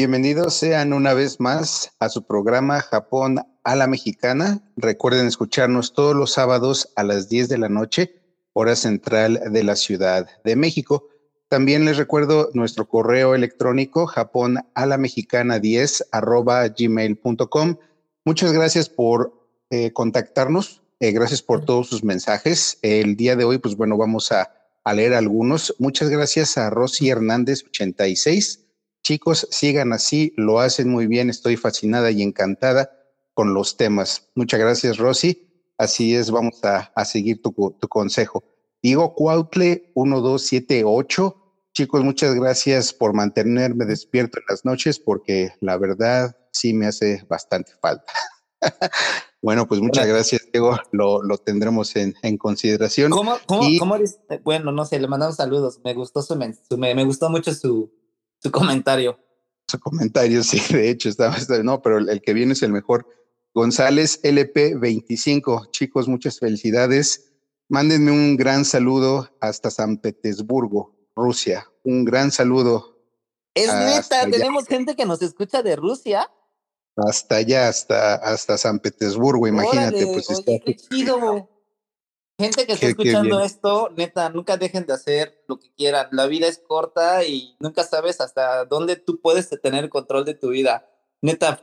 Bienvenidos sean una vez más a su programa Japón a la Mexicana. Recuerden escucharnos todos los sábados a las 10 de la noche, hora central de la Ciudad de México. También les recuerdo nuestro correo electrónico japón a la mexicana 10 arroba gmail.com. Muchas gracias por eh, contactarnos. Eh, gracias por todos sus mensajes. El día de hoy, pues bueno, vamos a, a leer algunos. Muchas gracias a Rosy Hernández 86 Chicos, sigan así, lo hacen muy bien, estoy fascinada y encantada con los temas. Muchas gracias, Rosy. Así es, vamos a, seguir tu, consejo. Diego Cuautle 1278. Chicos, muchas gracias por mantenerme despierto en las noches porque la verdad sí me hace bastante falta. bueno, pues muchas gracias, Diego. Lo, tendremos en, consideración. ¿Cómo, Bueno, no sé, le mandamos saludos. Me gustó su, me gustó mucho su, su comentario. Su comentario, sí, de hecho, estaba, no, pero el, que viene es el mejor. González LP25. Chicos, muchas felicidades. Mándenme un gran saludo hasta San Petersburgo, Rusia. Un gran saludo. Es neta, tenemos gente que nos escucha de Rusia. Hasta allá, hasta, hasta San Petersburgo, imagínate. pues oye, qué chido. Gente que está escuchando esto, neta, nunca dejen de hacer lo que quieran. La vida es corta y nunca sabes hasta dónde tú puedes tener control de tu vida. Neta,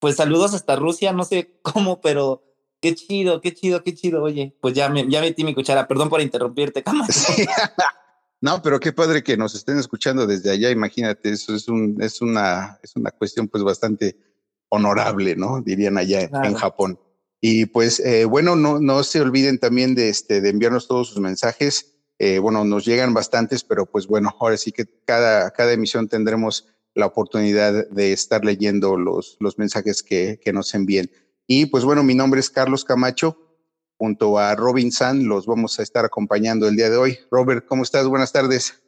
pues saludos hasta Rusia, no sé cómo, pero qué chido, qué chido, qué chido. Oye, pues ya, me, ya metí mi cuchara. Perdón por interrumpirte, cama. No, pero qué padre que nos estén escuchando desde allá. Imagínate, eso es, un, es, una, es una cuestión pues bastante honorable, ¿no? Dirían allá en Japón. Y pues eh, bueno, no, no se olviden también de, este, de enviarnos todos sus mensajes. Eh, bueno, nos llegan bastantes, pero pues bueno, ahora sí que cada, cada emisión tendremos la oportunidad de estar leyendo los, los mensajes que, que nos envíen. Y pues bueno, mi nombre es Carlos Camacho. Junto a Robin San los vamos a estar acompañando el día de hoy. Robert, ¿cómo estás? Buenas tardes.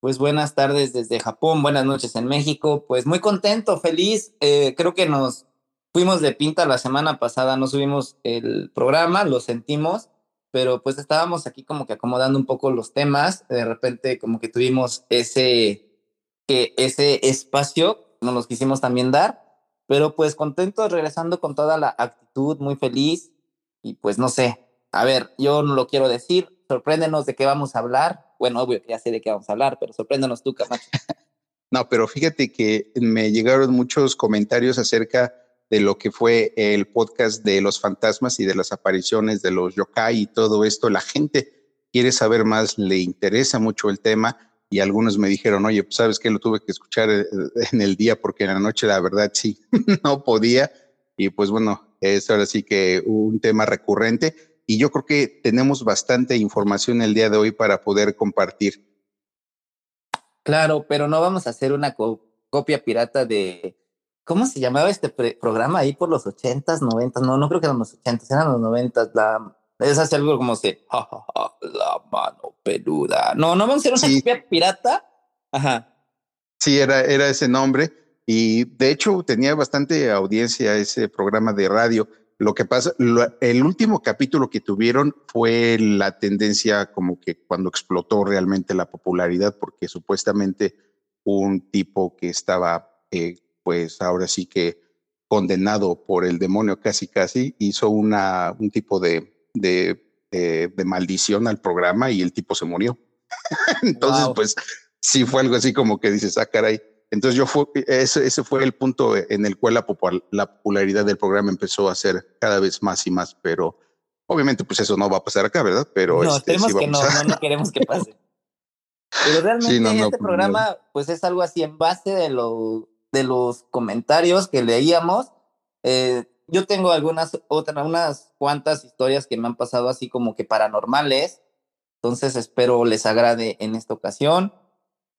Pues buenas tardes desde Japón, buenas noches en México. Pues muy contento, feliz. Eh, creo que nos fuimos de pinta la semana pasada, no subimos el programa, lo sentimos, pero pues estábamos aquí como que acomodando un poco los temas, de repente como que tuvimos ese, que ese espacio, nos quisimos también dar, pero pues contentos, regresando con toda la actitud, muy feliz, y pues no sé, a ver, yo no lo quiero decir, sorpréndenos de qué vamos a hablar, bueno, obvio que ya sé de qué vamos a hablar, pero sorpréndenos tú, Camacho. no, pero fíjate que me llegaron muchos comentarios acerca de lo que fue el podcast de los fantasmas y de las apariciones de los yokai y todo esto. La gente quiere saber más, le interesa mucho el tema y algunos me dijeron, oye, pues sabes que lo tuve que escuchar eh, en el día porque en la noche la verdad sí, no podía. Y pues bueno, es ahora sí que un tema recurrente y yo creo que tenemos bastante información el día de hoy para poder compartir. Claro, pero no vamos a hacer una copia pirata de ¿Cómo se llamaba este programa ahí por los ochentas, noventas? No, no creo que eran los ochentas, eran los noventas. La, es así algo como se, la mano peluda. No, no vamos a hacer una copia pirata. Ajá. Sí, era, era ese nombre. Y de hecho tenía bastante audiencia ese programa de radio. Lo que pasa, el último capítulo que tuvieron fue la tendencia como que cuando explotó realmente la popularidad, porque supuestamente un tipo que estaba eh, pues ahora sí que condenado por el demonio casi casi, hizo una, un tipo de, de, de, maldición al programa y el tipo se murió. Entonces, pues sí fue algo así como que dices, ah, caray. Entonces yo fue, ese, ese fue el punto en el cual la, la popularidad del programa empezó a ser cada vez más y más, pero obviamente pues eso no va a pasar acá, ¿verdad? Pero no, este, que no, no, queremos que pase. Pero realmente este programa pues es algo así en base de lo de los comentarios que leíamos, eh, yo tengo algunas otras, unas cuantas historias que me han pasado así como que paranormales. Entonces espero les agrade en esta ocasión.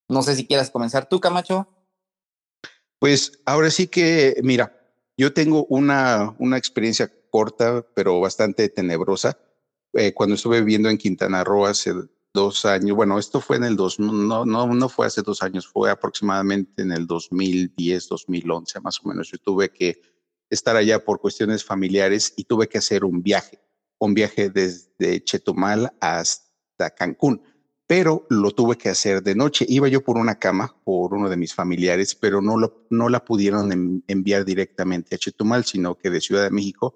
No sé si quieras comenzar tú, Camacho. Pues ahora sí que, mira, yo tengo una, una experiencia corta, pero bastante tenebrosa. Eh, cuando estuve viviendo en Quintana Roo hace dos años, bueno, esto fue en el dos, no, no, no fue hace dos años, fue aproximadamente en el 2010, 2011 más o menos. Yo tuve que estar allá por cuestiones familiares y tuve que hacer un viaje, un viaje desde Chetumal hasta Cancún. pero lo tuve que hacer de noche. Iba yo por una cama, por uno de mis familiares, pero no, lo, no la pudieron enviar directamente a Chetumal, sino que de Ciudad de México,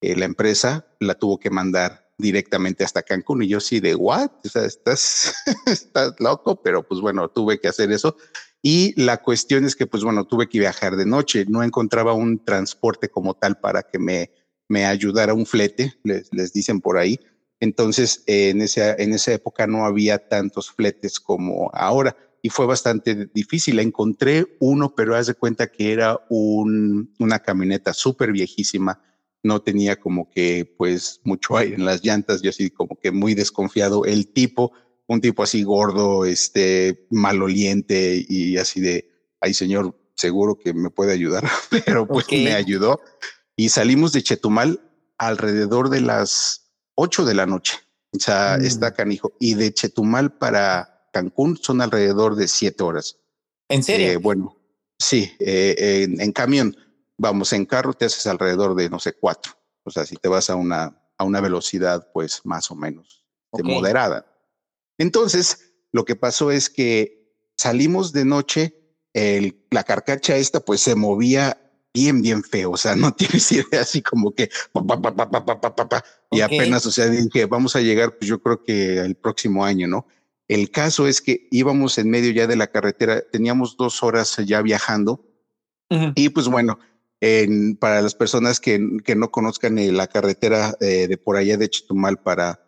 eh, la empresa la tuvo que mandar directamente hasta Cancún. Y yo sí de, ¿what? O sea, estás, estás loco, pero pues bueno, tuve que hacer eso. Y la cuestión es que, pues bueno, tuve que viajar de noche. No encontraba un transporte como tal para que me, me ayudara un flete, les, les dicen por ahí. Entonces, en, esa, en esa época no había tantos fletes como ahora y fue bastante difícil. Encontré uno, pero haz de cuenta que era un, una camioneta súper viejísima. No tenía como que, pues, mucho aire en las llantas. Yo así como que muy desconfiado. El tipo, un tipo así gordo, este, maloliente y así de, ay, señor, seguro que me puede ayudar. Pero pues me ayudó. Y salimos de Chetumal alrededor de las 8 de la noche. O sea, mm. está canijo. Y de Chetumal para Cancún son alrededor de 7 horas. ¿En serio? Eh, bueno, sí, eh, en, camión. Vamos, en carro te haces alrededor de, no sé, 4. O sea, si te vas a una, a una velocidad, pues más o menos de moderada. Entonces, lo que pasó es que salimos de noche, el, la carcacha esta pues se movía bien, bien feo. O sea, no tienes idea así como que y apenas, o sea, dije, vamos a llegar, pues yo creo que el próximo año, ¿no? El caso es que íbamos en medio ya de la carretera, teníamos dos horas ya viajando y pues bueno, para las personas que, no conozcan la carretera eh, de por allá de Chetumal para,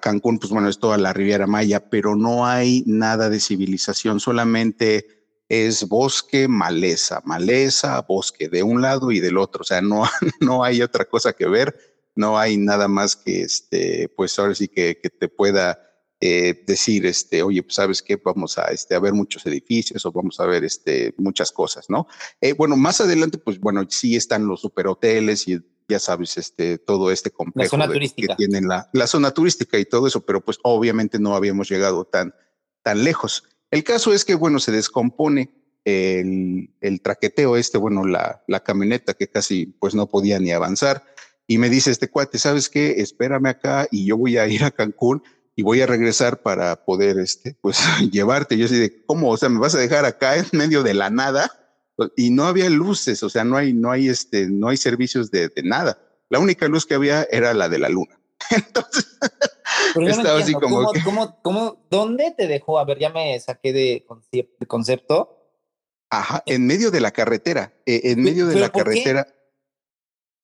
Cancún, pues bueno, es toda la Riviera Maya, pero no hay nada de civilización, solamente es bosque, maleza, maleza, bosque de un lado y del otro. O sea, no, no hay otra cosa que ver, no hay nada más que, este, pues ahora sí que te pueda eh, decir, este, oye, pues sabes que vamos a, este, a ver muchos edificios o vamos a ver este, muchas cosas, ¿no? Eh, bueno, más adelante, pues bueno, sí están los superhoteles y ya sabes, este, todo este complejo que tienen la, la zona turística y todo eso, pero pues obviamente no habíamos llegado tan, tan lejos. El caso es que, bueno, se descompone el, traqueteo este, bueno, la, la, camioneta que casi pues no podía ni avanzar. Y me dice este cuate, ¿sabes qué? Espérame acá y yo voy a ir a Cancún y voy a regresar para poder, este, pues, llevarte. Yo así de, ¿cómo? O sea, ¿me vas a dejar acá en medio de la nada? Y no había luces, o sea, no hay, no hay, este, no hay servicios de, de nada. La única luz que había era la de la luna. Entonces, estaba así como. ¿Cómo, cómo, dónde te dejó? A ver, ya me saqué de, concepto. Ajá, eh, en medio de la carretera. Eh, en medio de la carretera.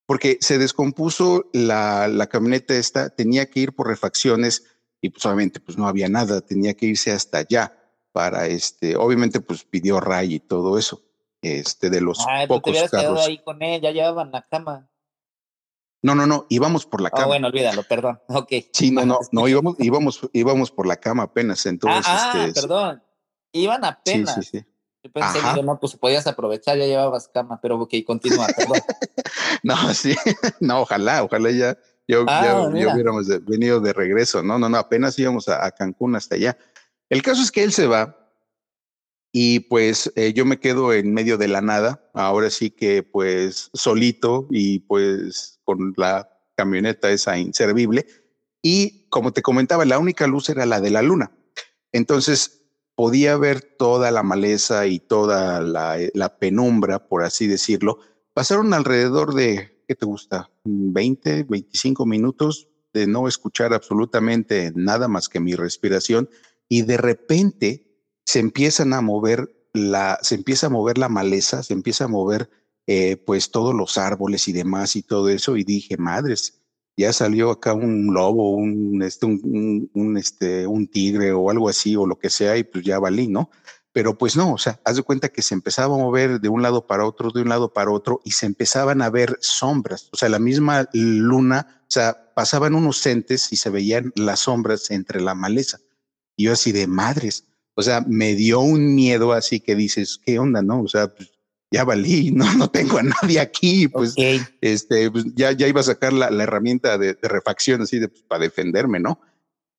Porque se descompuso la, la camioneta esta, tenía que ir por refacciones y pues obviamente pues no había nada, tenía que irse hasta allá para este, obviamente pues pidió ray y todo eso, este de los ah, pocos te carros. ahí con él, ya llevaban la cama. No, no, no, íbamos por la ah, cama. Ah, bueno, olvídalo, perdón. Ok. Sí, no, no, no, íbamos, íbamos, íbamos por la cama apenas. Entonces, ah, ah este, perdón. Iban apenas. Sí, sí, sí. Yo pensé que no, pues podías aprovechar, ya llevabas cama, pero ok, continúa, perdón. no, sí, no, ojalá, ojalá ya, yo, ya, hubiéramos venido de regreso. No, no, no, apenas íbamos a, a Cancún hasta allá. El caso es que él se va y pues eh, yo me quedo en medio de la nada, ahora sí que pues solito y pues con la camioneta esa inservible. Y como te comentaba, la única luz era la de la luna. Entonces podía ver toda la maleza y toda la, eh, la penumbra, por así decirlo. Pasaron alrededor de, ¿qué te gusta? 20, 25 minutos de no escuchar absolutamente nada más que mi respiración. Y de repente se empiezan a mover la, se empieza a mover la maleza, se empieza a mover eh, pues todos los árboles y demás y todo eso y dije, madres, ya salió acá un lobo, un, este, un, un, este, un tigre o algo así o lo que sea y pues ya valí, ¿no? Pero pues no, o sea, haz de cuenta que se empezaba a mover de un lado para otro, de un lado para otro y se empezaban a ver sombras, o sea, la misma luna, o sea, pasaban unos entes y se veían las sombras entre la maleza. Y yo así de madres, o sea, me dio un miedo así que dices, ¿qué onda? No, o sea, pues, ya valí, no, no tengo a nadie aquí, pues, este, pues, ya, ya iba a sacar la, la herramienta de, de, refacción así de, pues, para defenderme, ¿no?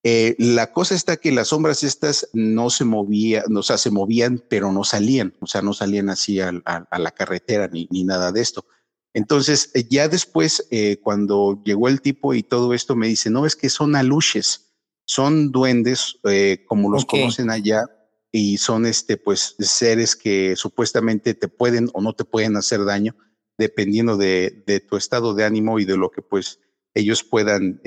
Eh, la cosa está que las sombras estas no se movían, o sea, se movían, pero no salían, o sea, no salían así a, a, a la carretera ni, ni, nada de esto. Entonces, eh, ya después, eh, cuando llegó el tipo y todo esto, me dice, no, es que son aluches son duendes, eh, como los conocen allá, y son este, pues, seres que supuestamente te pueden o no te pueden hacer daño, dependiendo de, de tu estado de ánimo y de lo que pues ellos puedan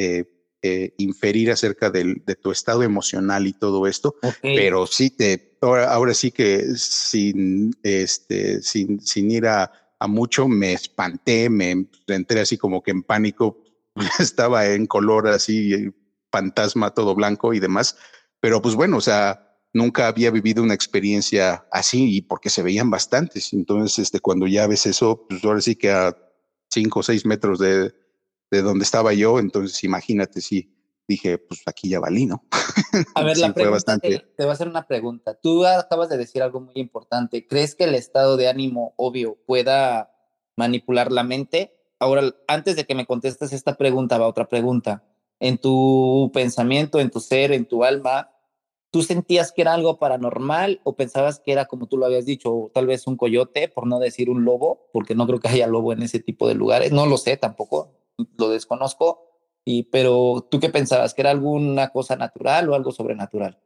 eh, eh, inferir acerca del, de tu estado emocional y todo esto. Pero sí, te, ahora, ahora sí que sin, este, sin, sin ir a, a mucho, me espanté, me entré así como que en pánico, estaba en color así, fantasma todo blanco y demás. Pero pues bueno, o sea, nunca había vivido una experiencia así y porque se veían bastantes. Entonces, este, cuando ya ves eso, pues ahora sí que a cinco o seis metros de, de donde estaba yo, entonces imagínate si dije, pues aquí ya valí, ¿no? A ver, la pregunta bastante... te, voy a hacer una pregunta. Tú acabas de decir algo muy importante. ¿Crees que el estado de ánimo obvio pueda manipular la mente? Ahora, antes de que me contestes esta pregunta, va otra pregunta. En tu pensamiento, en tu ser, en tu alma, ¿Tú sentías que era algo paranormal o pensabas que era, como tú lo habías dicho, tal vez un coyote, por no decir un lobo, porque no creo que haya lobo en ese tipo de lugares? No lo sé tampoco, lo desconozco. Y, pero tú qué pensabas, que era alguna cosa natural o algo sobrenatural?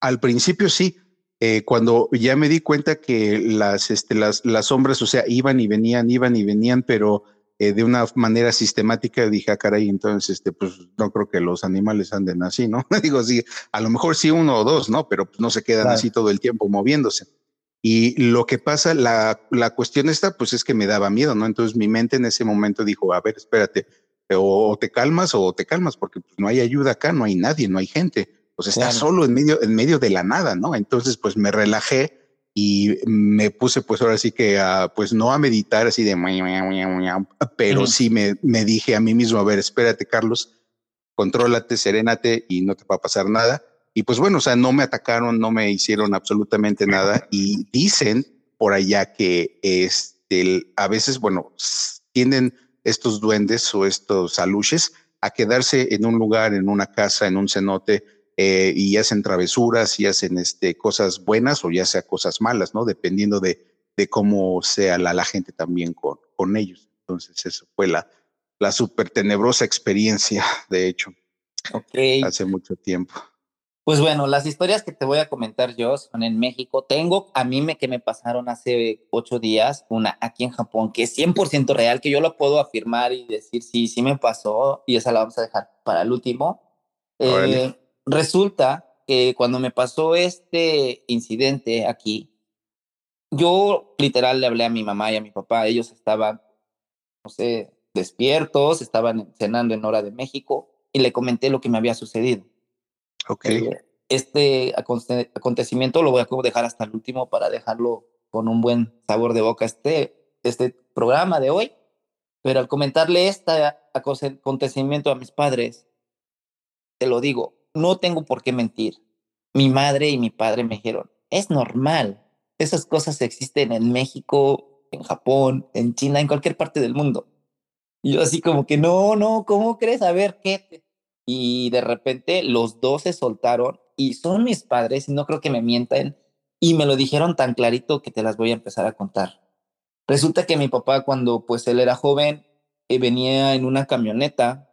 Al principio sí. Eh, cuando ya me di cuenta que las, este, las, las sombras, o sea, iban y venían, iban y venían, pero eh, de una manera sistemática, dije, ah, caray, entonces, este, pues no creo que los animales anden así, ¿no? Digo, sí, a lo mejor sí uno o dos, ¿no? Pero pues, no se quedan así todo el tiempo moviéndose. Y lo que pasa, la, la cuestión esta, pues es que me daba miedo, ¿no? Entonces mi mente en ese momento dijo, a ver, espérate, o, te calmas o te calmas, porque pues, no hay ayuda acá, no hay nadie, no hay gente. Pues está solo en medio, en medio de la nada, ¿no? Entonces, pues me relajé y me puse pues ahora sí que a, pues no a meditar así de pero sí me, me dije a mí mismo, a ver, espérate Carlos, contrólate, serénate y no te va a pasar nada. Y pues bueno, o sea, no me atacaron, no me hicieron absolutamente nada y dicen por allá que este, a veces, bueno, tienden estos duendes o estos aluches a quedarse en un lugar, en una casa, en un cenote, eh, y hacen travesuras y hacen este, cosas buenas o ya sea cosas malas, ¿no? Dependiendo de, de cómo sea la, la, gente también con, con ellos. Entonces, eso fue la, la súper tenebrosa experiencia, de hecho. Ok. Hace mucho tiempo. Pues bueno, las historias que te voy a comentar yo son en México. Tengo a mí me, que me pasaron hace ocho días, una aquí en Japón, que es 100% real, que yo lo puedo afirmar y decir, sí, sí me pasó, y esa la vamos a dejar para el último. Eh, resulta que cuando me pasó este incidente aquí, yo literal le hablé a mi mamá y a mi papá, ellos estaban, no sé, despiertos, estaban cenando en hora de México y le comenté lo que me había sucedido. Ok. Eh, este acontecimiento lo voy a dejar hasta el último para dejarlo con un buen sabor de boca este, este programa de hoy. Pero al comentarle este acontecimiento a mis padres, te lo digo, no tengo por qué mentir. Mi madre y mi padre me dijeron, es normal. Esas cosas existen en México, en Japón, en China, en cualquier parte del mundo. Y yo así como que, no, no, ¿cómo crees? A ver, ¿qué? Y de repente los dos se soltaron y son mis padres y no creo que me mientan y me lo dijeron tan clarito que te las voy a empezar a contar. Resulta que mi papá cuando pues él era joven eh, venía en una camioneta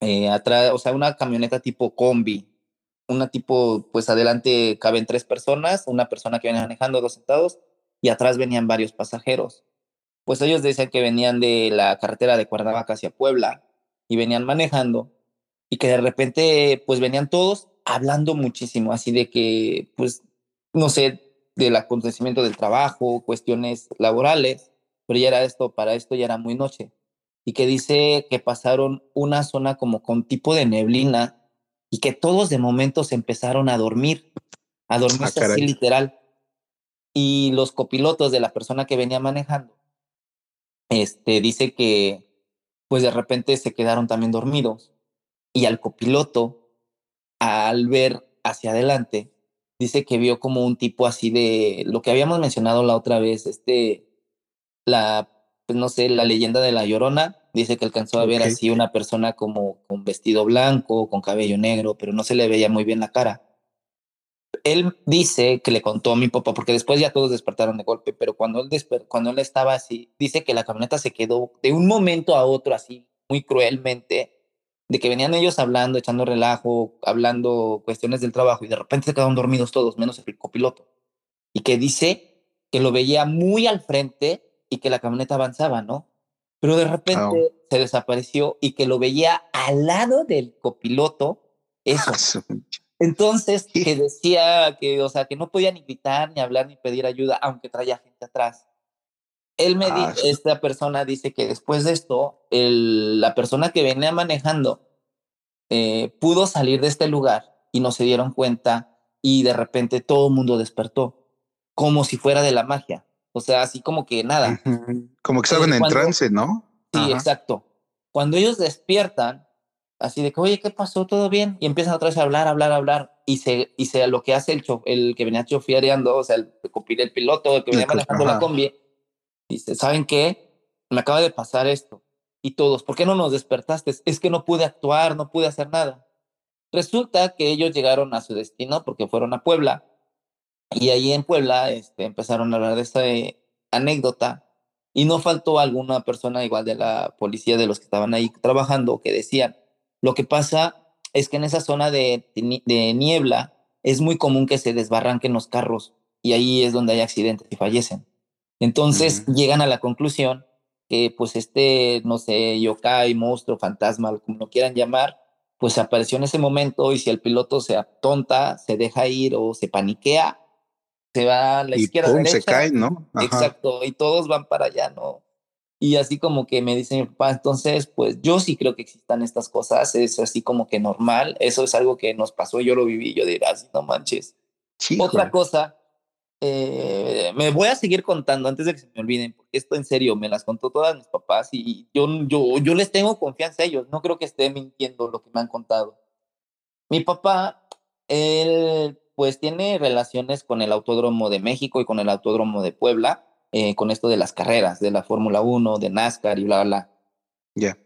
eh, atrás, o sea, una camioneta tipo combi, una tipo, pues adelante caben tres personas, una persona que viene manejando, dos sentados, y atrás venían varios pasajeros. Pues ellos decían que venían de la carretera de Cuernavaca hacia Puebla y venían manejando y que de repente pues venían todos hablando muchísimo, así de que pues no sé, del acontecimiento del trabajo, cuestiones laborales, pero ya era esto, para esto ya era muy noche. Y que dice que pasaron una zona como con tipo de neblina y que todos de momento se empezaron a dormir, a dormir ah, así literal. Y los copilotos de la persona que venía manejando, este, dice que pues de repente se quedaron también dormidos y al copiloto, al ver hacia adelante, dice que vio como un tipo así de lo que habíamos mencionado la otra vez, este, la pues no sé, la leyenda de la Llorona, dice que alcanzó a ver así una persona como con vestido blanco, con cabello negro, pero no se le veía muy bien la cara. Él dice que le contó a mi papá, porque después ya todos despertaron de golpe, pero cuando él, cuando él estaba así, dice que la camioneta se quedó de un momento a otro así, muy cruelmente, de que venían ellos hablando, echando relajo, hablando cuestiones del trabajo y de repente se quedaron dormidos todos, menos el copiloto. Y que dice que lo veía muy al frente y que la camioneta avanzaba, ¿no? Pero de repente se desapareció y que lo veía al lado del copiloto, eso. Entonces, que decía que, o sea, que no podía ni gritar, ni hablar, ni pedir ayuda, aunque traía gente atrás. Él me dice, ah, esta persona dice que después de esto, el, la persona que venía manejando eh, pudo salir de este lugar y no se dieron cuenta y de repente todo el mundo despertó, como si fuera de la magia. O sea, así como que nada. Como que estaban en trance, ¿no? Sí, exacto. Cuando ellos despiertan, así de que, oye, ¿qué pasó? ¿Todo bien? Y empiezan otra vez a hablar, hablar, hablar. Y se, y se lo que hace el, el que venía chofiareando, o sea, el, el piloto, el que venía manejando la combi, Dice, ¿saben qué? Me acaba de pasar esto. Y todos, ¿por qué no nos despertaste? Es que no pude actuar, no pude hacer nada. Resulta que ellos llegaron a su destino porque fueron a Puebla. Y ahí en Puebla este, empezaron a hablar de esa eh, anécdota. Y no faltó alguna persona igual de la policía, de los que estaban ahí trabajando, que decían, lo que pasa es que en esa zona de, de niebla es muy común que se desbarranquen los carros y ahí es donde hay accidentes y fallecen. Entonces llegan a la conclusión que pues este, no sé, yokai, monstruo, fantasma, como lo quieran llamar, pues apareció en ese momento y si el piloto se atonta, se deja ir o se paniquea, se va a la izquierda. se cae, ¿no? Exacto, y todos van para allá, ¿no? Y así como que me dice mi papá, entonces, pues yo sí creo que existan estas cosas, es así como que normal, eso es algo que nos pasó, yo lo viví, yo dirás, no manches. Otra cosa eh, me voy a seguir contando antes de que se me olviden, porque esto en serio me las contó todas mis papás y yo, yo, yo les tengo confianza a ellos, no creo que esté mintiendo lo que me han contado. Mi papá, él pues tiene relaciones con el Autódromo de México y con el Autódromo de Puebla, eh, con esto de las carreras, de la Fórmula 1, de NASCAR y bla, bla, Ya.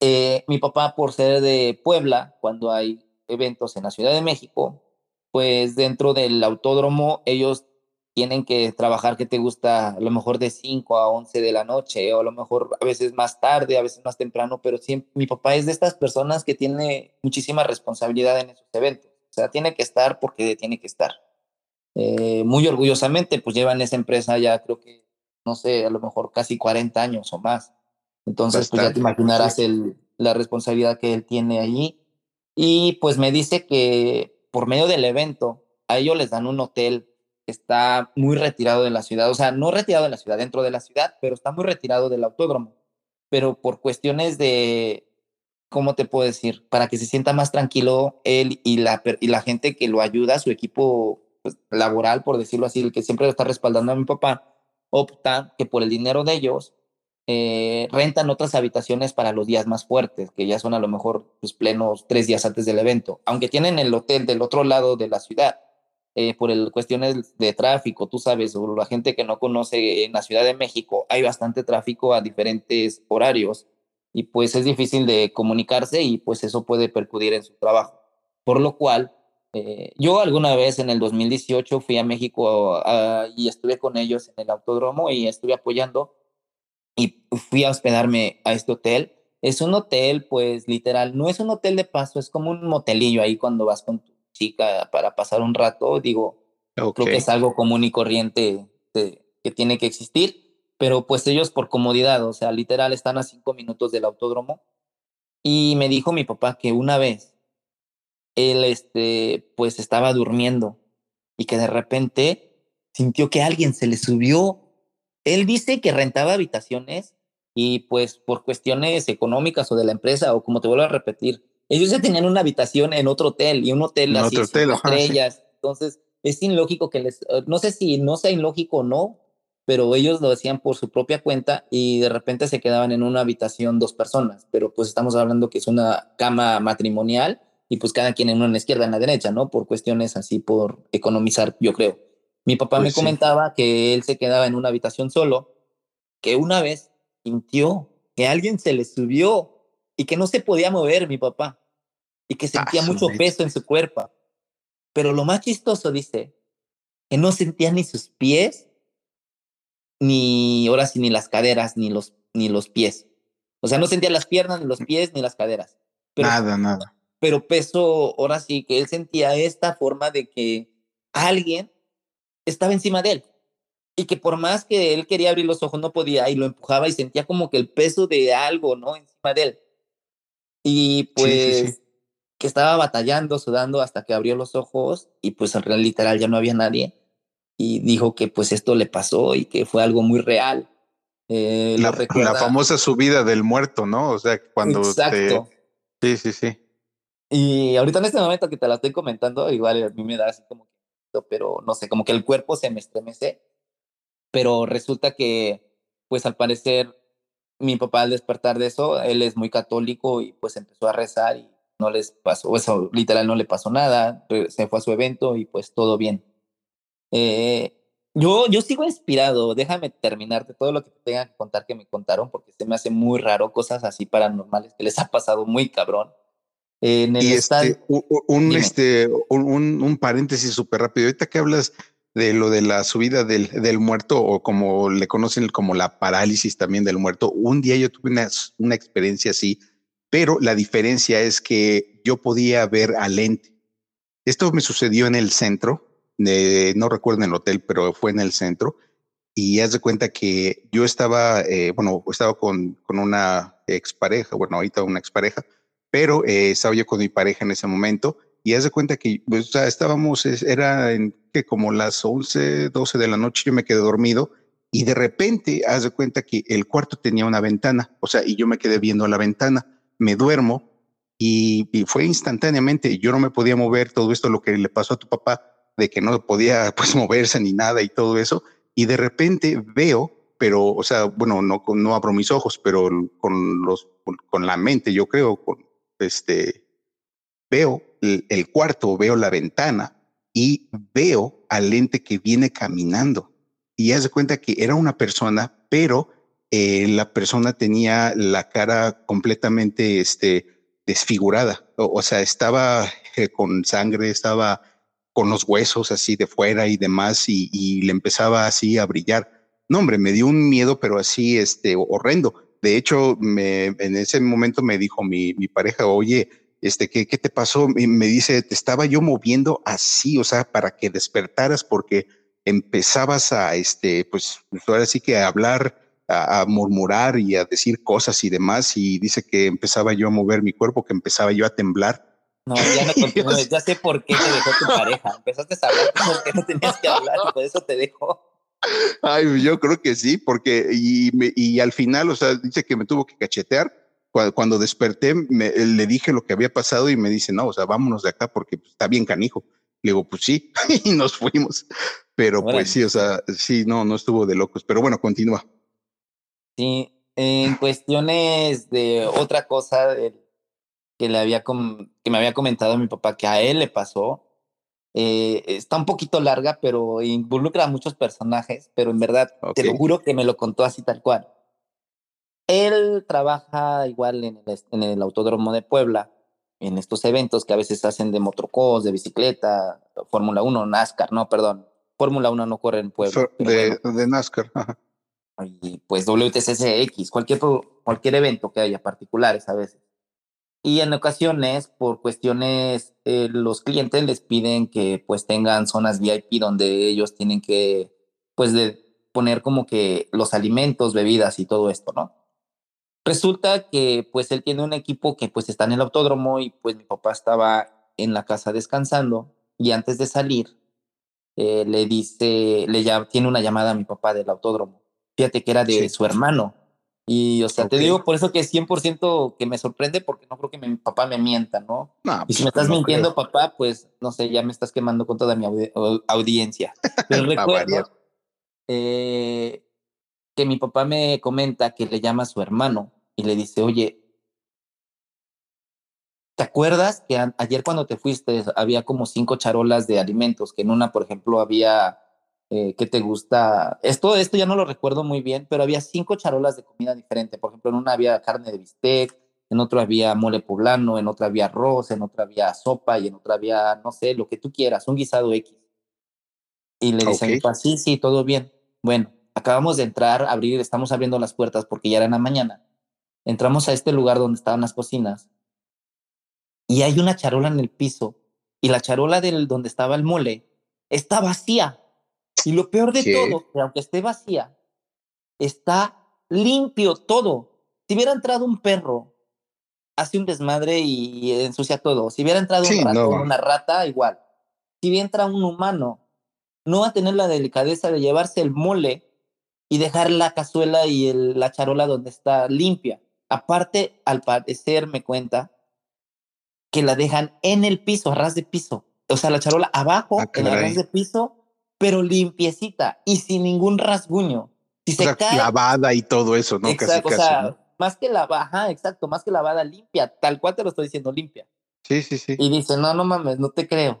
Eh, mi papá, por ser de Puebla, cuando hay eventos en la Ciudad de México, pues dentro del autódromo ellos tienen que trabajar que te gusta a lo mejor de 5 a 11 de la noche o a lo mejor a veces más tarde, a veces más temprano, pero siempre, mi papá es de estas personas que tiene muchísima responsabilidad en esos eventos. O sea, tiene que estar porque tiene que estar. Eh, muy orgullosamente, pues llevan esa empresa ya creo que, no sé, a lo mejor casi 40 años o más. Entonces, pues ya te imaginarás el, la responsabilidad que él tiene allí. Y pues me dice que por medio del evento, a ellos les dan un hotel está muy retirado de la ciudad, o sea, no retirado de la ciudad, dentro de la ciudad, pero está muy retirado del autódromo. Pero por cuestiones de, ¿cómo te puedo decir? Para que se sienta más tranquilo él y la, y la gente que lo ayuda, su equipo pues, laboral, por decirlo así, el que siempre lo está respaldando a mi papá, opta que por el dinero de ellos eh, rentan otras habitaciones para los días más fuertes, que ya son a lo mejor pues, plenos tres días antes del evento, aunque tienen el hotel del otro lado de la ciudad eh, por el, cuestiones de tráfico, tú sabes, o la gente que no conoce en la Ciudad de México, hay bastante tráfico a diferentes horarios y pues es difícil de comunicarse y pues eso puede percudir en su trabajo. Por lo cual, eh, yo alguna vez en el 2018 fui a México y estuve con ellos en el autódromo y estuve apoyando y fui a hospedarme a este hotel. Es un hotel, pues literal, no es un hotel de paso, es como un motelillo ahí cuando vas con tu para pasar un rato, digo, creo que es algo común y corriente que tiene que existir, pero pues ellos por comodidad, o sea, literal están a cinco minutos del autódromo. Y me dijo mi papá que una vez él, este, pues estaba durmiendo y que de repente sintió que alguien se le subió. Él dice que rentaba habitaciones y pues por cuestiones económicas o de la empresa, o como te vuelvo a repetir, ellos ya tenían una habitación en otro hotel y un hotel así, otro hotel, estrellas. Entonces, es ilógico que les, eh, no sé si no sea ilógico o no, pero ellos lo hacían por su propia cuenta y de repente se quedaban en una habitación dos personas, pero pues estamos hablando que es una cama matrimonial y pues cada quien en una en la izquierda, en la derecha, ¿no? Por cuestiones así, por economizar, yo creo. Mi papá me pues comentaba que él se quedaba en una habitación solo, que una vez sintió que alguien se le subió y que no se podía mover, mi papá y que sentía mucho peso en su cuerpo. Pero lo más chistoso, dice, que no sentía ni sus pies, ni ahora sí, ni las caderas, ni los, ni los pies. O sea, no sentía las piernas, ni los pies, ni las caderas. nada, nada. Pero peso, ahora sí, que él sentía esta forma de que alguien estaba encima de él y que por más que él quería abrir los ojos no podía y lo empujaba y sentía como que el peso de algo, ¿no? Encima de él. Y pues que estaba batallando, sudando hasta que abrió los ojos y pues en realidad literal ya no había nadie y dijo que pues esto le pasó y que fue algo muy real. Eh, la, la, famosa subida del muerto, ¿no? O sea, cuando... Exacto. Sí, sí, sí. Y ahorita en este momento que te la estoy comentando, igual a mí me da así como pero no sé, como que el cuerpo se me estremece. Pero resulta que, pues al parecer, mi papá al despertar de eso, él es muy católico y pues empezó a rezar y no les pasó, eso literal no le pasó nada, se fue a su evento y pues todo bien. Eh, yo, yo sigo inspirado, déjame terminarte todo lo que tenga que contar que me contaron porque se me hace muy raro cosas así paranormales que les ha pasado muy cabrón. En el y este, un, este, un, un, paréntesis súper rápido. Ahorita que hablas de lo de la subida del, del, muerto o como le conocen como la parálisis también del muerto, un día yo tuve una, una experiencia así, pero la diferencia es que yo podía ver al lente. Esto me sucedió en el centro, de, no recuerdo en el hotel, pero fue en el centro. Y haz de cuenta que yo estaba, eh, bueno, estaba con, con una expareja, bueno, ahorita una expareja, pero eh, estaba yo con mi pareja en ese momento y haz de cuenta que pues, o sea, estábamos, era en que como las 11, 12 de la noche, yo me quedé dormido y de repente haz de cuenta que el cuarto tenía una ventana, o sea, y yo me quedé viendo a la ventana, me duermo y, fue instantáneamente, yo no me podía mover, todo esto lo que le pasó a tu papá, de que no podía pues moverse ni nada y todo eso, y de repente veo, pero, o sea, bueno, no, no abro mis ojos, pero con, los, con la mente, yo creo, este, veo el, cuarto, veo la ventana y veo al ente que viene caminando. Y haz de cuenta que era una persona, pero eh, la persona tenía la cara completamente este, desfigurada. O, sea, estaba eh, con sangre, estaba con los huesos así de fuera y demás, y, le empezaba así a brillar. No, hombre, me dio un miedo, pero así este, horrendo. De hecho, me, en ese momento me dijo mi, mi pareja, oye, este, ¿qué, ¿qué te pasó? Me dice, te estaba yo moviendo así, o sea, para que despertaras porque empezabas a, este, pues, ahora sí que hablar, a, murmurar y a decir cosas y demás. Y dice que empezaba yo a mover mi cuerpo, que empezaba yo a temblar. No, ya no continúes, ya sé por qué te dejó tu pareja. Empezaste a hablar porque no tenías que hablar, por eso te dejó. Ay, yo creo que sí, porque y, y al final, o sea, dice que me tuvo que cachetear. Cuando, desperté, le dije lo que había pasado y me dice, no, o sea, vámonos de acá porque pues, está bien canijo. Le digo, pues sí, y nos fuimos. Pero pues sí, o sea, sí, no, no estuvo de locos. Pero bueno, continúa. Sí, en cuestiones de otra cosa que, le había que me había comentado mi papá que a él le pasó, eh, está un poquito larga, pero involucra a muchos personajes, pero en verdad te lo juro que me lo contó así tal cual. Él trabaja igual en el, en el Autódromo de Puebla, en estos eventos que a veces hacen de motocross, de bicicleta, Fórmula 1, NASCAR, no, perdón, Fórmula 1 no corre en Puebla. De, de, NASCAR. Y pues WTCCX, cualquier, cualquier evento que haya, particulares a veces. Y en ocasiones, por cuestiones, eh, los clientes les piden que pues tengan zonas VIP donde ellos tienen que, pues, de poner como que los alimentos, bebidas y todo esto, ¿no? Resulta que pues él tiene un equipo que pues está en el autódromo y pues mi papá estaba en la casa descansando y antes de salir eh, le dice, le ya, tiene una llamada a mi papá del autódromo. Fíjate que era de su hermano y, o sea, te digo por eso que es 100% que me sorprende porque no creo que mi papá me mienta, ¿no? y pues, si me estás mintiendo, papá, pues, no sé, ya me estás quemando con toda mi audiencia. Pero recuerdo eh, que mi papá me comenta que le llama a su hermano y le dice, oye, ¿te acuerdas que ayer cuando te fuiste había como cinco charolas de alimentos? Que en una, por ejemplo, había eh, ¿qué te gusta? Esto, esto ya no lo recuerdo muy bien, pero había cinco charolas de comida diferente. Por ejemplo, en una había carne de bistec, en otra había mole poblano, en otra había arroz, en otra había sopa y en otra había, no sé, lo que tú quieras, un guisado X. Y le dicen, okay. sí, sí, todo bien. Bueno, acabamos de entrar, abrir, estamos abriendo las puertas porque ya era en la mañana. Entramos a este lugar donde estaban las cocinas y hay una charola en el piso y la charola del donde estaba el mole está vacía. Y lo peor de todo, que aunque esté vacía, está limpio todo. Si hubiera entrado un perro, hace un desmadre y ensucia todo. Si hubiera entrado un una rata, igual. Si hubiera entrado un humano, no va a tener la delicadeza de llevarse el mole y dejar la cazuela y el, la charola donde está limpia. Aparte, al parecer me cuenta que la dejan en el piso, a ras de piso. O sea, la charola abajo, ah, en a ras de piso, pero limpiecita y sin ningún rasguño. Si se cae, lavada y todo eso, ¿no? Exacto, o sea, más que lavada, exacto, más que lavada limpia, tal cual te lo estoy diciendo limpia. Sí, sí, sí. Y dice, no, no mames, no te creo.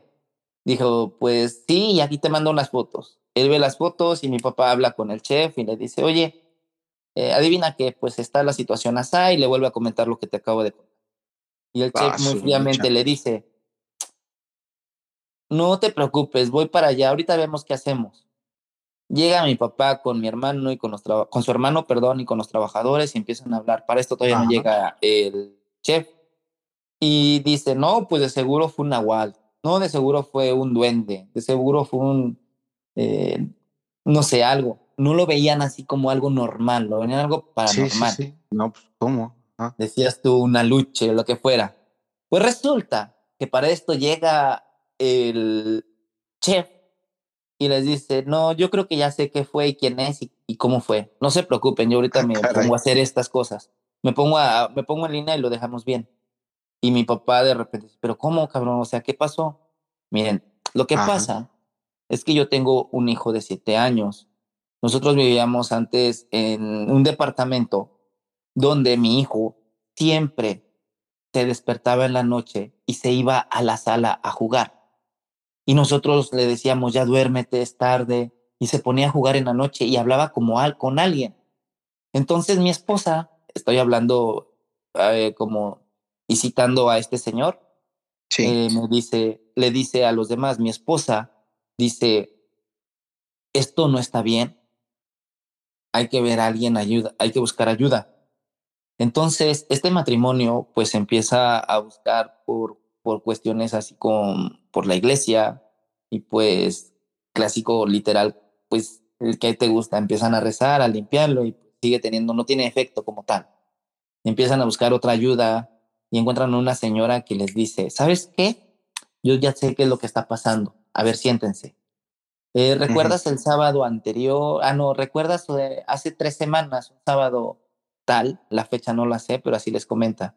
Dijo, pues sí, y aquí te mando unas fotos. Él ve las fotos y mi papá habla con el chef y le dice, oye, eh, adivina que pues está la situación así y le vuelve a comentar lo que te acabo de contar. Y el chef muy fríamente le dice, no te preocupes, voy para allá, ahorita vemos qué hacemos. Llega mi papá con mi hermano y con, los con su hermano, perdón, y con los trabajadores y empiezan a hablar. Para esto todavía no llega el chef. Y dice, no, pues de seguro fue un nahual, no, de seguro fue un duende, de seguro fue un, eh, no sé, algo. No lo veían así como algo normal, lo veían algo paranormal. Sí, sí, No, pues, ¿cómo? Decías tú una lucha o lo que fuera. Pues resulta que para esto llega el chef y les dice, no, yo creo que ya sé qué fue y quién es y, cómo fue. No se preocupen, yo ahorita ah, me pongo a hacer estas cosas. Me pongo, a, me pongo en línea y lo dejamos bien. Y mi papá de repente dice, pero ¿cómo, cabrón? O sea, ¿qué pasó? Miren, lo que pasa es que yo tengo un hijo de siete años. Nosotros vivíamos antes en un departamento donde mi hijo siempre se despertaba en la noche y se iba a la sala a jugar. Y nosotros le decíamos, ya duérmete, es tarde, y se ponía a jugar en la noche y hablaba como al, con alguien. Entonces mi esposa, estoy hablando eh, como y citando a este señor, eh, me dice, le dice a los demás, mi esposa dice, esto no está bien, hay que ver a alguien ayuda, hay que buscar ayuda. Entonces, este matrimonio pues empieza a buscar por, por cuestiones así como por la iglesia y pues clásico literal, pues el que te gusta, empiezan a rezar, a limpiarlo y sigue teniendo, no tiene efecto como tal. Empiezan a buscar otra ayuda y encuentran a una señora que les dice, ¿sabes qué? Yo ya sé qué es lo que está pasando. A ver, siéntense. Eh, ¿Recuerdas el sábado anterior? Ah, no, ¿recuerdas hace tres semanas, un sábado tal? La fecha no la sé, pero así les comenta.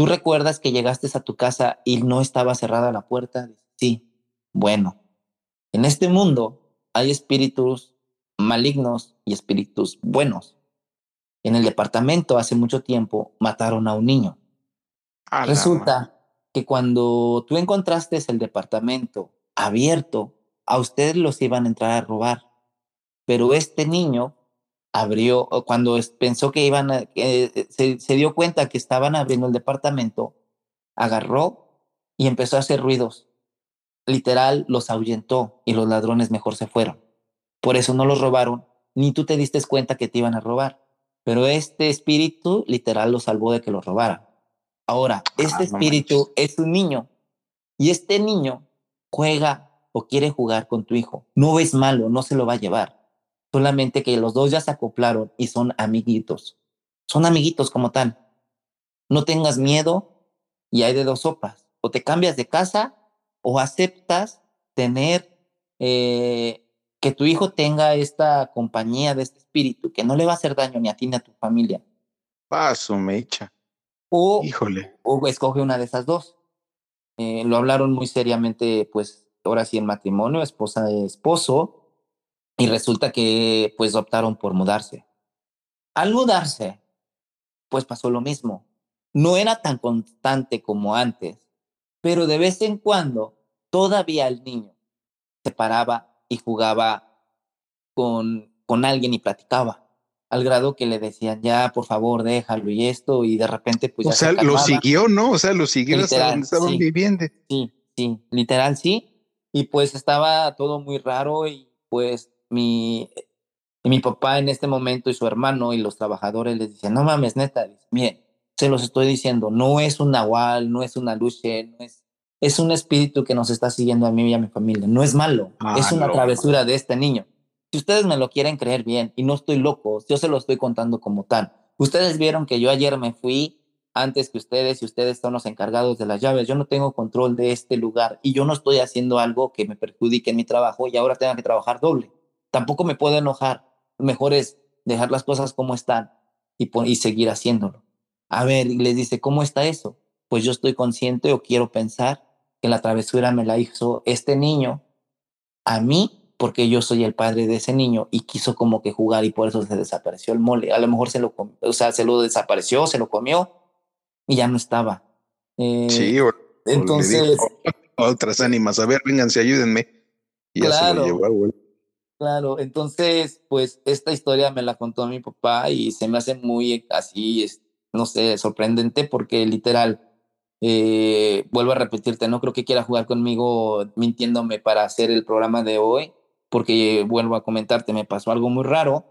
¿Tú recuerdas que llegaste a tu casa y no estaba cerrada la puerta? Sí. Bueno, en este mundo hay espíritus malignos y espíritus buenos. En el departamento hace mucho tiempo mataron a un niño. Resulta que cuando tú encontraste el departamento abierto, a ustedes los iban a entrar a robar. Pero este niño abrió, cuando pensó que iban a, eh, se, dio cuenta que estaban abriendo el departamento, agarró y empezó a hacer ruidos. Literal, los ahuyentó y los ladrones mejor se fueron. Por eso no los robaron, ni tú te diste cuenta que te iban a robar. Pero este espíritu literal los salvó de que los robaran. Ahora, ah, este espíritu es un niño y este niño juega o quiere jugar con tu hijo. No es malo, no se lo va a llevar. Solamente que los dos ya se acoplaron y son amiguitos. Son amiguitos como tal. No tengas miedo y hay de dos sopas. O te cambias de casa o aceptas tener eh, que tu hijo tenga esta compañía de este espíritu que no le va a hacer daño ni a ti ni a tu familia. Paso, mecha. O, Híjole. o escoge una de esas dos. Eh, lo hablaron muy seriamente, pues ahora sí en matrimonio, esposa de esposo, y resulta que pues optaron por mudarse. Al mudarse, pues pasó lo mismo. No era tan constante como antes, pero de vez en cuando todavía el niño se paraba y jugaba con, con alguien y platicaba al grado que le decían, ya, por favor, déjalo y esto, y de repente, pues... O sea, lo siguió, ¿no? O sea, lo siguió hasta donde estaban viviendo. Sí, sí, literal, sí. Y pues estaba todo muy raro y pues mi, mi papá en este momento y su hermano y los trabajadores les decían, no mames, neta, miren, se los estoy diciendo, no es un nahual, no es una luche, no es, es un espíritu que nos está siguiendo a mí y a mi familia. No es malo, ah, es una travesura de este niño. Si ustedes me lo quieren creer bien y no estoy loco, yo se lo estoy contando como tal. Ustedes vieron que yo ayer me fui antes que ustedes y ustedes son los encargados de las llaves. Yo no tengo control de este lugar y yo no estoy haciendo algo que me perjudique en mi trabajo y ahora tenga que trabajar doble. Tampoco me puedo enojar. mejor es dejar las cosas como están y, y seguir haciéndolo. A ver, y les dice, ¿cómo está eso? Pues yo estoy consciente o quiero pensar que la travesura me la hizo este niño a mí porque yo soy el padre de ese niño y quiso como que jugar y por eso se desapareció el mole. A lo mejor se lo, o sea, se lo desapareció, se lo comió y ya no estaba. Eh, sí, entonces. otras ánimas, a ver, vénganse, ayúdenme. Y ya se lo llevó Claro, entonces, pues esta historia me la contó mi papá y se me hace muy así, no sé, sorprendente porque literal, eh, vuelvo a repetirte, no creo que quiera jugar conmigo mintiéndome para hacer el programa de hoy, porque vuelvo a comentarte, me pasó algo muy raro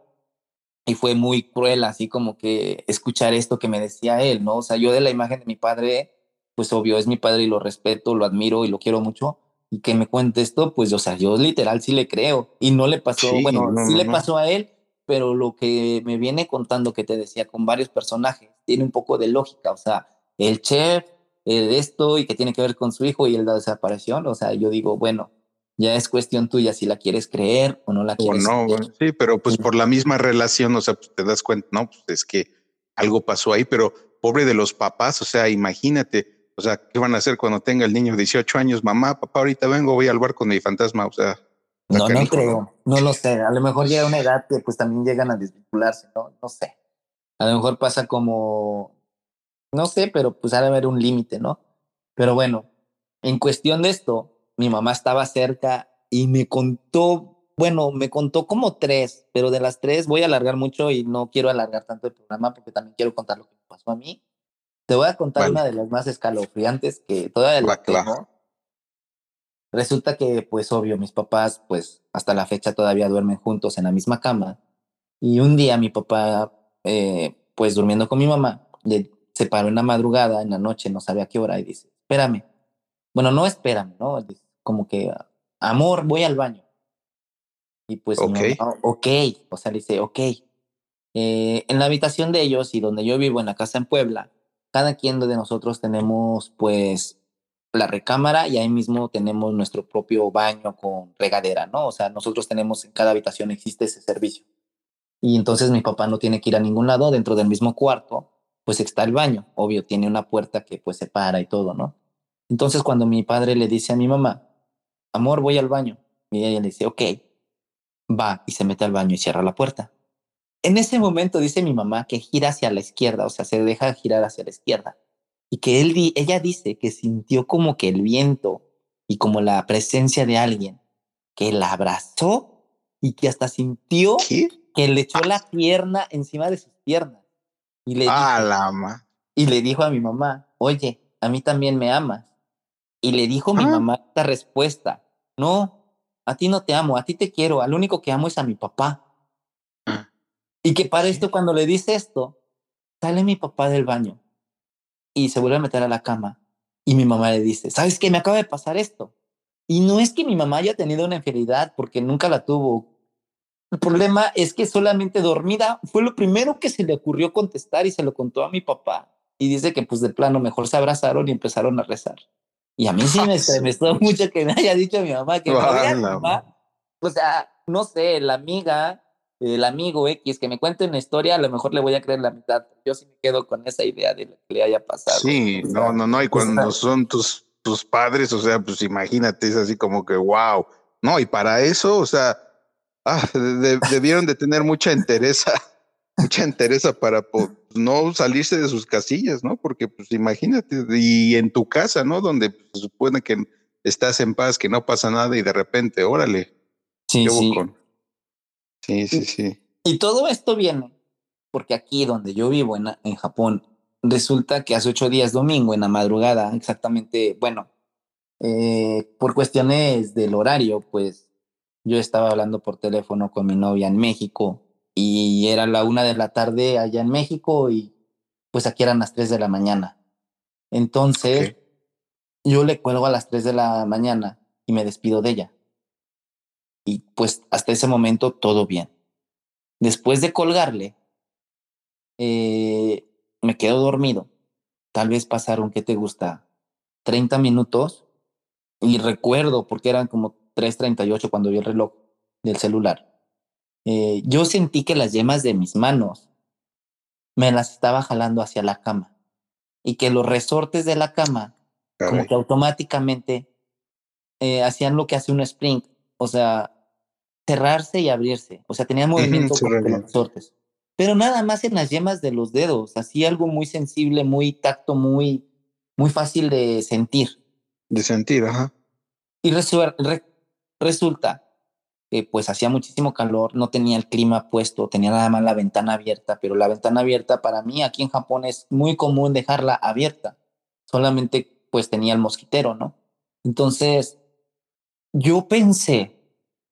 y fue muy cruel, así como que escuchar esto que me decía él, ¿no? O sea, yo de la imagen de mi padre, pues obvio, es mi padre y lo respeto, lo admiro y lo quiero mucho. Y que me cuente esto, pues, o sea, yo literal sí le creo. Y no le pasó, bueno, sí le pasó a él, pero lo que me viene contando que te decía con varios personajes tiene un poco de lógica. O sea, el chef, el esto y que tiene que ver con su hijo y el la desaparición. O sea, yo digo, bueno, ya es cuestión tuya si la quieres creer o no la quieres o no, Sí, pero pues por la misma relación, o sea, pues te das cuenta, no, pues es que algo pasó ahí, pero pobre de los papás, o sea, imagínate, o sea, ¿qué van a hacer cuando tenga el niño 18 años? Mamá, papá, ahorita vengo, voy al bar con mi fantasma, o sea. No, no creo, no lo sé. A lo mejor llega una edad que pues también llegan a desvincularse, ¿no? No sé. A lo mejor pasa como, no sé, pero pues ha de haber un límite, ¿no? Pero bueno, en cuestión de esto, mi mamá estaba cerca y me contó, bueno, me contó como tres, pero de las tres voy a alargar mucho y no quiero alargar tanto el programa porque también quiero contar lo que me pasó a mí. Te voy a contar una de las más escalofriantes que todavía la tengo. Resulta que, pues obvio, mis papás, pues hasta la fecha todavía duermen juntos en la misma cama. Y un día mi papá, eh, pues durmiendo con mi mamá, le, se paró en la madrugada, en la noche, no sabía qué hora, y dice, espérame. Bueno, no espérame, ¿no? Como que, amor, voy al baño. Y pues, ok, o sea, dice, ok. Eh, en la habitación de ellos y donde yo vivo, en la casa en Puebla, cada quien de nosotros tenemos pues la recámara y ahí mismo tenemos nuestro propio baño con regadera, ¿no? O sea, nosotros tenemos en cada habitación existe ese servicio. Y entonces mi papá no tiene que ir a ningún lado, dentro del mismo cuarto, pues está el baño, obvio, tiene una puerta que pues separa y todo, ¿no? Entonces cuando mi padre le dice a mi mamá, amor, voy al baño. Y ella le dice, ok, va y se mete al baño y cierra la puerta. En ese momento dice mi mamá que gira hacia la izquierda, o sea, se deja girar hacia la izquierda. Y que él, ella dice que sintió como que el viento y como la presencia de alguien que la abrazó y que hasta sintió que le echó la pierna encima de sus piernas. Y le, ah, y le dijo a mi mamá, oye, a mí también me amas. Y le dijo mi mamá esta respuesta, no, a ti no te amo, a ti te quiero, al único que amo es a mi papá. Y que para esto, cuando le dice esto, sale mi papá del baño y se vuelve a meter a la cama. Y mi mamá le dice, ¿sabes qué? Me acaba de pasar esto. Y no es que mi mamá haya tenido una infidelidad, porque nunca la tuvo. El problema es que solamente dormida fue lo primero que se le ocurrió contestar y se lo contó a mi papá. Y dice que pues de plano mejor se abrazaron y empezaron a rezar. Y a mí sí me estremezó mucho que me haya dicho mi mamá que mamá, o sea, no sé, la amiga, el amigo X que me cuente una historia, a lo mejor le voy a creer la mitad. Yo sí me quedo con esa idea de lo que le haya pasado. Sí, no, no, no, y cuando son tus, tus padres, o sea, pues imagínate, es así como que wow. No, y para eso, o sea, ah, debieron de tener mucha entereza mucha entereza para no salirse de sus casillas, ¿no? Porque, pues imagínate, y en tu casa, ¿no? Donde pues, se supone que estás en paz, que no pasa nada y de repente, órale. Sí, sí. Sí, sí, sí. Y todo esto viene porque aquí donde yo vivo, en, en Japón, resulta que hace ocho días, domingo, en la madrugada, exactamente, bueno, eh, por cuestiones del horario, pues yo estaba hablando por teléfono con mi novia en México y era la una de la tarde allá en México y pues aquí eran las 3 de la mañana. Entonces, yo le cuelgo a las 3 de la mañana y me despido de ella. Y pues hasta ese momento todo bien. Después de colgarle, eh, me quedo dormido. Tal vez pasaron, ¿qué te gusta? 30 minutos. Y recuerdo, porque eran como 3.38 cuando vi el reloj del celular. Eh, yo sentí que las yemas de mis manos me las estaba jalando hacia la cama y que los resortes de la cama como que automáticamente eh, hacían lo que hace un sprint, o sea, cerrarse y abrirse, o sea, tenía movimiento con los resortes, pero nada más en las yemas de los dedos, así algo muy sensible, muy tacto, muy, muy fácil de sentir. De sentir, ajá. Y resulta que pues hacía muchísimo calor, no tenía el clima puesto, tenía nada más la ventana abierta, pero la ventana abierta para mí aquí en Japón es muy común dejarla abierta, solamente pues tenía el mosquitero, ¿no? Entonces, yo pensé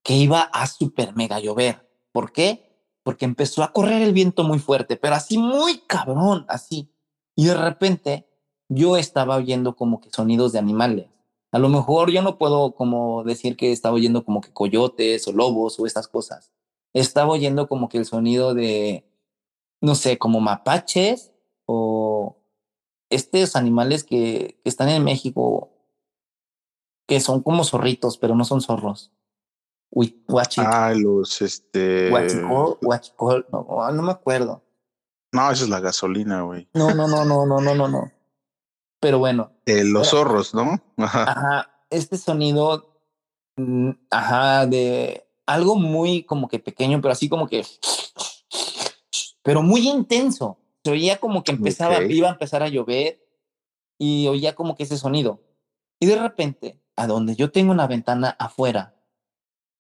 que iba a super mega llover. ¿Por qué? Porque empezó a correr el viento muy fuerte, pero así muy cabrón, así. Y de repente yo estaba oyendo como que sonidos de animales. A lo mejor yo no puedo como decir que estaba oyendo como que coyotes o lobos o estas cosas. Estaba oyendo como que el sonido de, no sé, como mapaches o estos animales que, que están en México, que son como zorritos, pero no son zorros. Uy, Ah, los este. no, ah, no me acuerdo. No, esa es la gasolina, güey. No, no, no, no, no, no, no, no. Pero bueno. Eh, los zorros, ¿no? Ajá. Ajá. Este sonido, mm, ajá, de algo muy como que pequeño, pero así como que. Pero muy intenso. Se oía como que empezaba, iba a empezar a llover y oía como que ese sonido. Y de repente, a donde yo tengo una ventana afuera,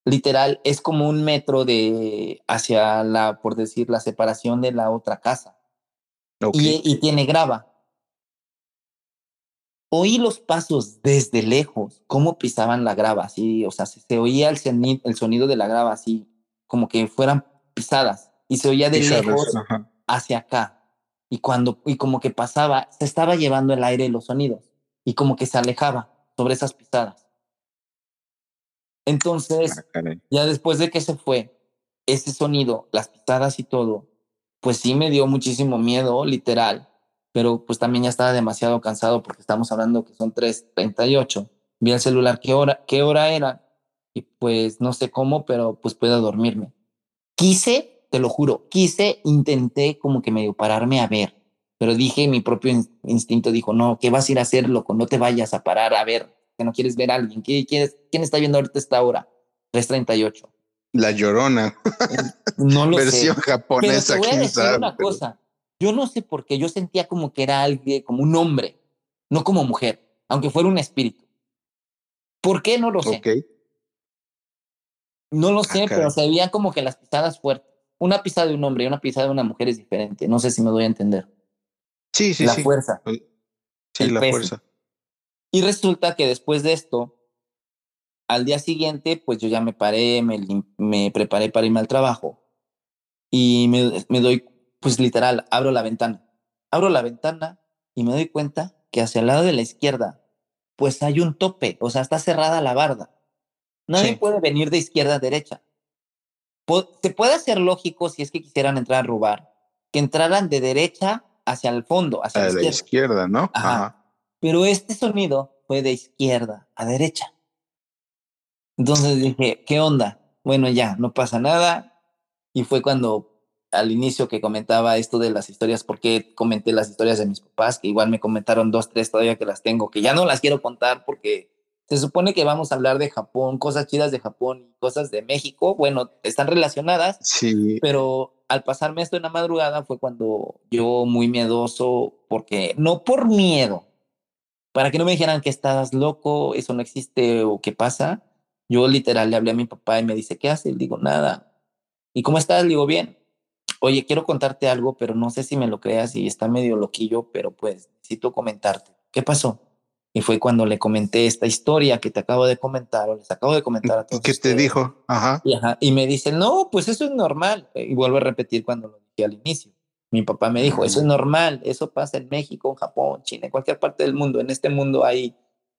literal, es como un metro de hacia la, por decir, la separación de la otra casa. Y, y, tiene grava. Oí los pasos desde lejos, cómo pisaban la grava, así, o sea, se, oía el, el, sonido de la grava así, como que fueran pisadas, y se oía de lejos hacia acá. Y cuando, y como que pasaba, se estaba llevando el aire y los sonidos, y como que se alejaba sobre esas pisadas. Entonces, ah, ya después de que se fue, ese sonido, las pisadas y todo, pues sí me dio muchísimo miedo, literal pero pues también ya estaba demasiado cansado porque estamos hablando que son 3.38. Vi el celular qué hora, qué hora era y pues no sé cómo, pero pues puedo dormirme. Quise, te lo juro, quise, intenté como que medio pararme a ver, pero dije, mi propio instinto dijo, no, ¿qué vas a ir a hacer, loco? No te vayas a parar a ver, que no quieres ver a alguien. ¿Quién, quién está viendo ahorita esta hora? 3.38. La llorona. No lo Versión japonesa. Pero te voy a decir una cosa. Yo no sé por qué, yo sentía como que era alguien, como un hombre, no como mujer, aunque fuera un espíritu. ¿Por qué? No lo sé. No lo ah, sé, pero se veían como que las pisadas fuertes. Una pisada de un hombre y una pisada de una mujer es diferente. No sé si me doy a entender. Sí, sí, la sí. fuerza. Sí, la fuerza. Y resulta que después de esto, al día siguiente, pues yo ya me paré, me, me preparé para irme al trabajo y me, me doy pues literal, abro la ventana. Abro la ventana y me doy cuenta que hacia el lado de la izquierda, pues hay un tope, o sea, está cerrada la barda. Nadie puede venir de izquierda a derecha. Se puede hacer lógico si es que quisieran entrar a robar, que entraran de derecha hacia el fondo, hacia la, izquierda. izquierda, ¿no? Ajá. Pero este sonido fue de izquierda a derecha. Entonces dije, ¿qué onda? Bueno, ya, no pasa nada. Y fue cuando al inicio que comentaba esto de las historias, porque comenté las historias de mis papás, que igual me comentaron dos, tres todavía que las tengo, que ya no las quiero contar porque se supone que vamos a hablar de Japón, cosas chidas de Japón y cosas de México. Bueno, están relacionadas, sí. pero al pasarme esto en la madrugada fue cuando yo muy miedoso, porque no por miedo, para que no me dijeran que estás loco, eso no existe o qué pasa. Yo literal le hablé a mi papá y me dice, ¿qué haces? Le digo, nada. ¿Y cómo estás? Le digo, bien oye, quiero contarte algo, pero no sé si me lo creas y está medio loquillo, pero pues necesito comentarte. ¿Qué pasó? Y fue cuando le comenté esta historia que te acabo de comentar, o les acabo de comentar a todos. ¿Qué te dijo? Ajá. Y, ajá. y me dice, no, pues eso es normal. Y vuelvo a repetir cuando lo dije al inicio. Mi papá me dijo, eso es normal, eso pasa en México, en Japón, China, en cualquier parte del mundo. En este mundo hay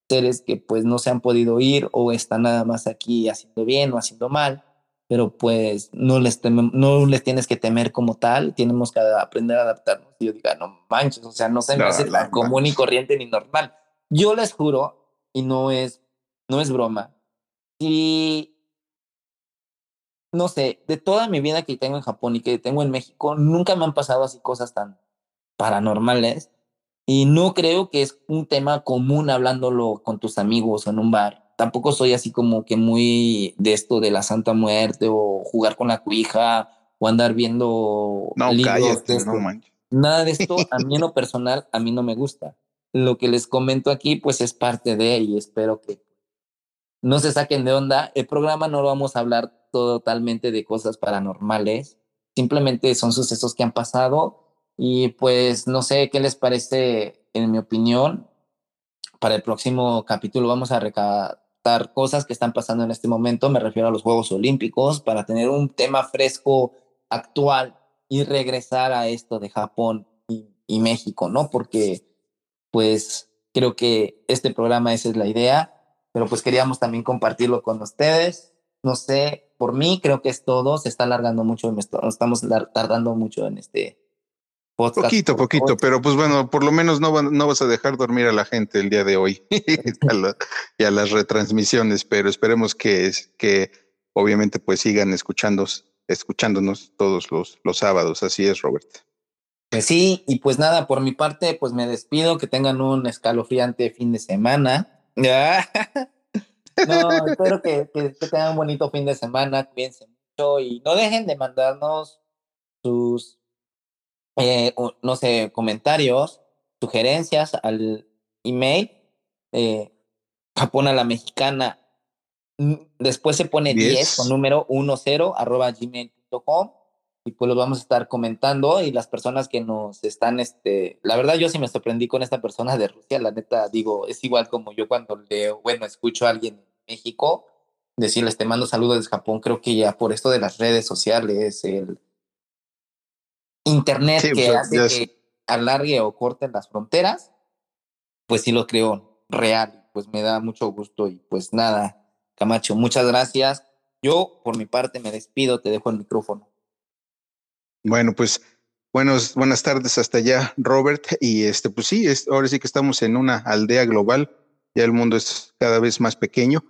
seres que pues no se han podido ir o están nada más aquí haciendo bien o haciendo mal, pero pues no les, no les tienes que temer como tal, tenemos que aprender a adaptarnos. Y yo diga, no manches, o sea, no se me hace tan común y corriente ni normal. Yo les juro, y no es, no es broma, si no sé, de toda mi vida que tengo en Japón y que tengo en México, nunca me han pasado así cosas tan paranormales. Y no creo que es un tema común hablándolo con tus amigos en un bar. Tampoco soy así como que muy de esto de la Santa Muerte o jugar con la cuija o andar viendo no, libros no Nada de esto, a mí en lo personal, a mí no me gusta. Lo que les comento aquí, pues es parte de y espero que no se saquen de onda. El programa no lo vamos a hablar totalmente de cosas paranormales, simplemente son sucesos que han pasado y pues no sé qué les parece, en mi opinión, para el próximo capítulo vamos a recatar cosas que están pasando en este momento, me refiero a los Juegos Olímpicos, para tener un tema fresco, actual y regresar a esto de Japón y, México, ¿no? Porque pues creo que este programa esa es la idea, pero pues queríamos también compartirlo con ustedes. No sé, por mí creo que es todo, se está alargando mucho, estamos tardando mucho en este podcast. Poquito, poquito, pero pues bueno, por lo menos no, no vas a dejar dormir a la gente el día de hoy y a las retransmisiones, pero esperemos que, que obviamente pues sigan escuchando, escuchándonos todos los, los sábados, así es, Robert. Pues sí, y pues nada, por mi parte, pues me despido, que tengan un escalofriante fin de semana. No, espero que, que, tengan un bonito fin de semana, cuídense mucho y no dejen de mandarnos sus, eh, no sé, comentarios, sugerencias al email eh, Japón a la mexicana. Mm, después se pone 10, con número 10 arroba gmail.com y pues lo vamos a estar comentando y las personas que nos están, este, la verdad yo sí me sorprendí con esta persona de Rusia, la neta digo, es igual como yo cuando leo, bueno, escucho a alguien México, decirles te mando saludos desde Japón, creo que ya por esto de las redes sociales, el internet que pues, hace que alargue o corte las fronteras, pues sí lo creo real, pues me da mucho gusto y pues nada, Camacho, muchas gracias. Yo por mi parte me despido, te dejo el micrófono. Bueno, pues buenos, buenas tardes hasta allá, Robert. Y este, pues sí, es, ahora sí que estamos en una aldea global, ya el mundo es cada vez más pequeño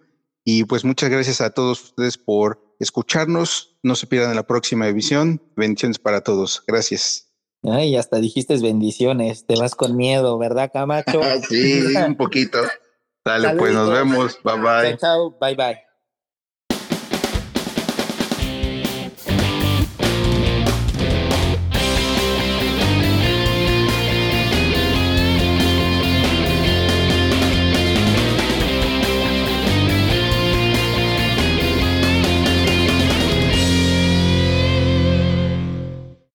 y pues muchas gracias a todos ustedes por escucharnos. No se pierdan la próxima edición. Bendiciones para todos. Gracias. Ay, hasta dijiste bendiciones. Te vas con miedo, ¿verdad, Camacho? sí, un poquito. Dale, pues nos vemos. Bye bye. chao. Bye bye.